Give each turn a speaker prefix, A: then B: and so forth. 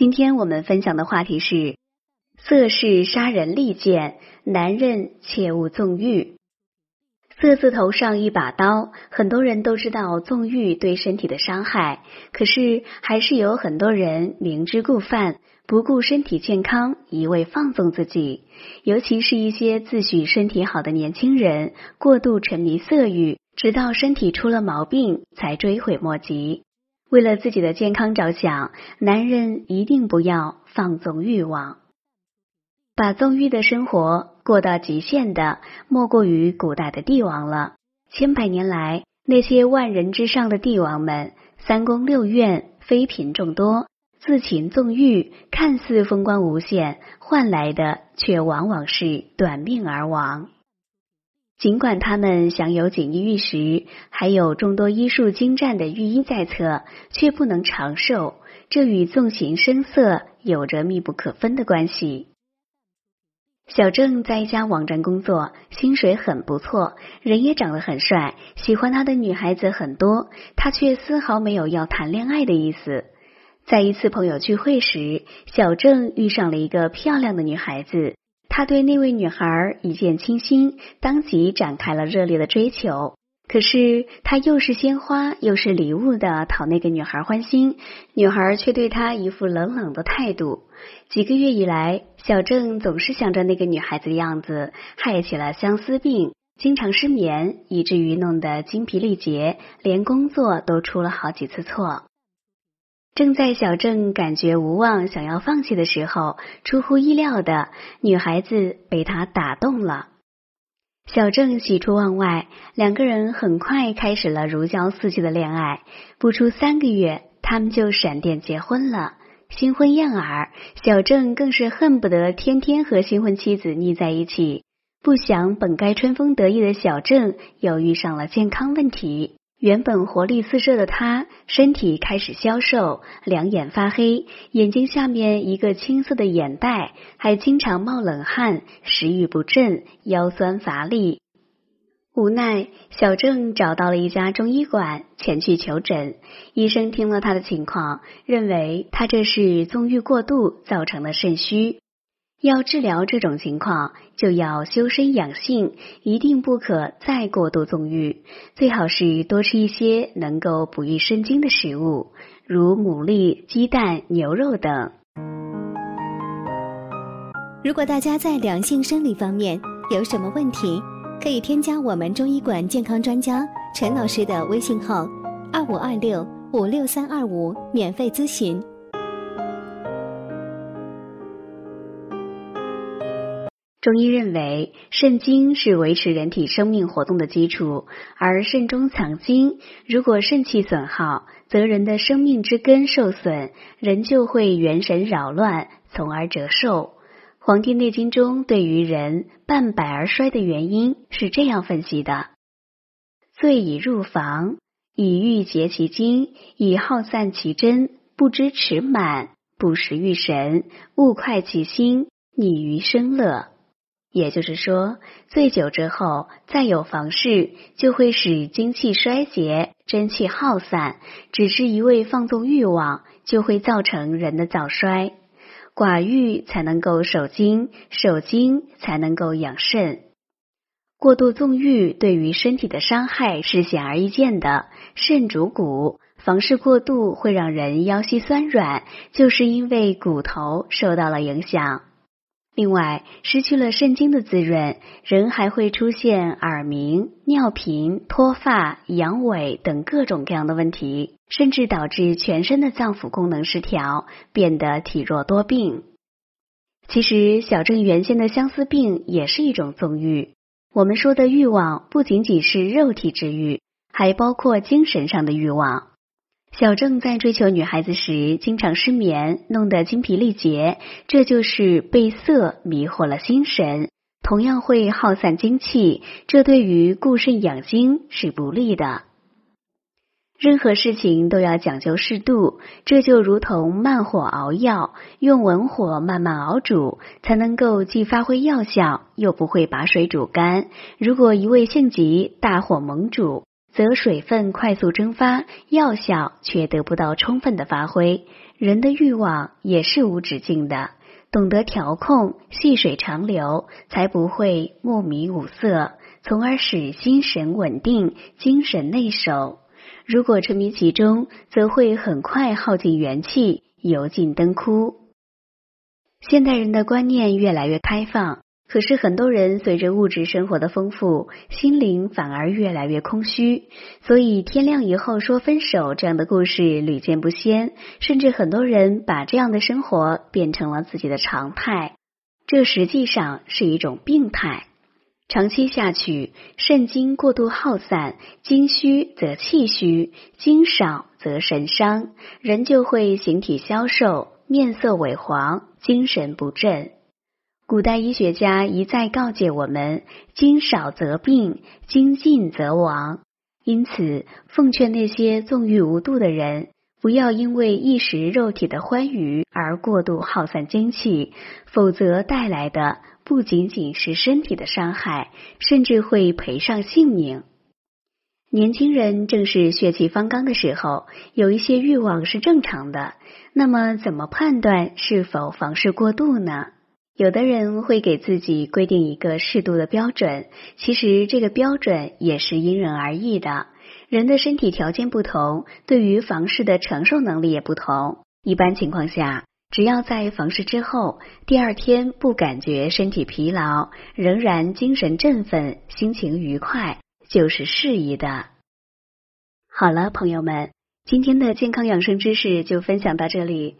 A: 今天我们分享的话题是：色是杀人利剑，男人切勿纵欲。色字头上一把刀，很多人都知道纵欲对身体的伤害，可是还是有很多人明知故犯，不顾身体健康，一味放纵自己。尤其是一些自诩身体好的年轻人，过度沉迷色欲，直到身体出了毛病才追悔莫及。为了自己的健康着想，男人一定不要放纵欲望，把纵欲的生活。过到极限的，莫过于古代的帝王了。千百年来，那些万人之上的帝王们，三宫六院，妃嫔众多，自擒纵欲，看似风光无限，换来的却往往是短命而亡。尽管他们享有锦衣玉食，还有众多医术精湛的御医在侧，却不能长寿。这与纵情声色有着密不可分的关系。小郑在一家网站工作，薪水很不错，人也长得很帅，喜欢他的女孩子很多，他却丝毫没有要谈恋爱的意思。在一次朋友聚会时，小郑遇上了一个漂亮的女孩子，他对那位女孩一见倾心，当即展开了热烈的追求。可是他又是鲜花又是礼物的讨那个女孩欢心，女孩却对他一副冷冷的态度。几个月以来，小郑总是想着那个女孩子的样子，害起了相思病，经常失眠，以至于弄得精疲力竭，连工作都出了好几次错。正在小郑感觉无望，想要放弃的时候，出乎意料的，女孩子被他打动了。小郑喜出望外，两个人很快开始了如胶似漆的恋爱。不出三个月，他们就闪电结婚了。新婚燕尔，小郑更是恨不得天天和新婚妻子腻在一起。不想本该春风得意的小郑，又遇上了健康问题。原本活力四射的他，身体开始消瘦，两眼发黑，眼睛下面一个青色的眼袋，还经常冒冷汗，食欲不振，腰酸乏力。无奈，小郑找到了一家中医馆，前去求诊。医生听了他的情况，认为他这是纵欲过度造成的肾虚。要治疗这种情况，就要修身养性，一定不可再过度纵欲。最好是多吃一些能够补益肾精的食物，如牡蛎、鸡蛋、牛肉等。
B: 如果大家在良性生理方面有什么问题，可以添加我们中医馆健康专家陈老师的微信号：二五二六五六三二五，免费咨询。
A: 中医认为，肾精是维持人体生命活动的基础，而肾中藏精，如果肾气损耗，则人的生命之根受损，人就会元神扰乱，从而折寿。《黄帝内经》中对于人半百而衰的原因是这样分析的：醉以入房，以欲竭其精，以耗散其真，不知持满，不食欲神，勿快其心，溺于生乐。也就是说，醉酒之后再有房事，就会使精气衰竭、真气耗散；只是一味放纵欲望，就会造成人的早衰。寡欲才能够守精，守精才能够养肾。过度纵欲对于身体的伤害是显而易见的。肾主骨，房事过度会让人腰膝酸软，就是因为骨头受到了影响。另外，失去了肾精的滋润，人还会出现耳鸣、尿频、脱发、阳痿等各种各样的问题，甚至导致全身的脏腑功能失调，变得体弱多病。其实，小郑原先的相思病也是一种纵欲。我们说的欲望，不仅仅是肉体之欲，还包括精神上的欲望。小郑在追求女孩子时，经常失眠，弄得精疲力竭，这就是被色迷惑了心神，同样会耗散精气，这对于固肾养精是不利的。任何事情都要讲究适度，这就如同慢火熬药，用文火慢慢熬煮，才能够既发挥药效，又不会把水煮干。如果一味性急，大火猛煮。则水分快速蒸发，药效却得不到充分的发挥，人的欲望也是无止境的，懂得调控，细水长流，才不会目迷五色，从而使心神稳定，精神内守。如果沉迷其中，则会很快耗尽元气，油尽灯枯。现代人的观念越来越开放。可是很多人随着物质生活的丰富，心灵反而越来越空虚，所以天亮以后说分手这样的故事屡见不鲜，甚至很多人把这样的生活变成了自己的常态，这实际上是一种病态。长期下去，肾精过度耗散，精虚则气虚，精少则神伤，人就会形体消瘦，面色萎黄，精神不振。古代医学家一再告诫我们：精少则病，精尽则亡。因此，奉劝那些纵欲无度的人，不要因为一时肉体的欢愉而过度耗散精气，否则带来的不仅仅是身体的伤害，甚至会赔上性命。年轻人正是血气方刚的时候，有一些欲望是正常的。那么，怎么判断是否房事过度呢？有的人会给自己规定一个适度的标准，其实这个标准也是因人而异的。人的身体条件不同，对于房事的承受能力也不同。一般情况下，只要在房事之后第二天不感觉身体疲劳，仍然精神振奋、心情愉快，就是适宜的。好了，朋友们，今天的健康养生知识就分享到这里。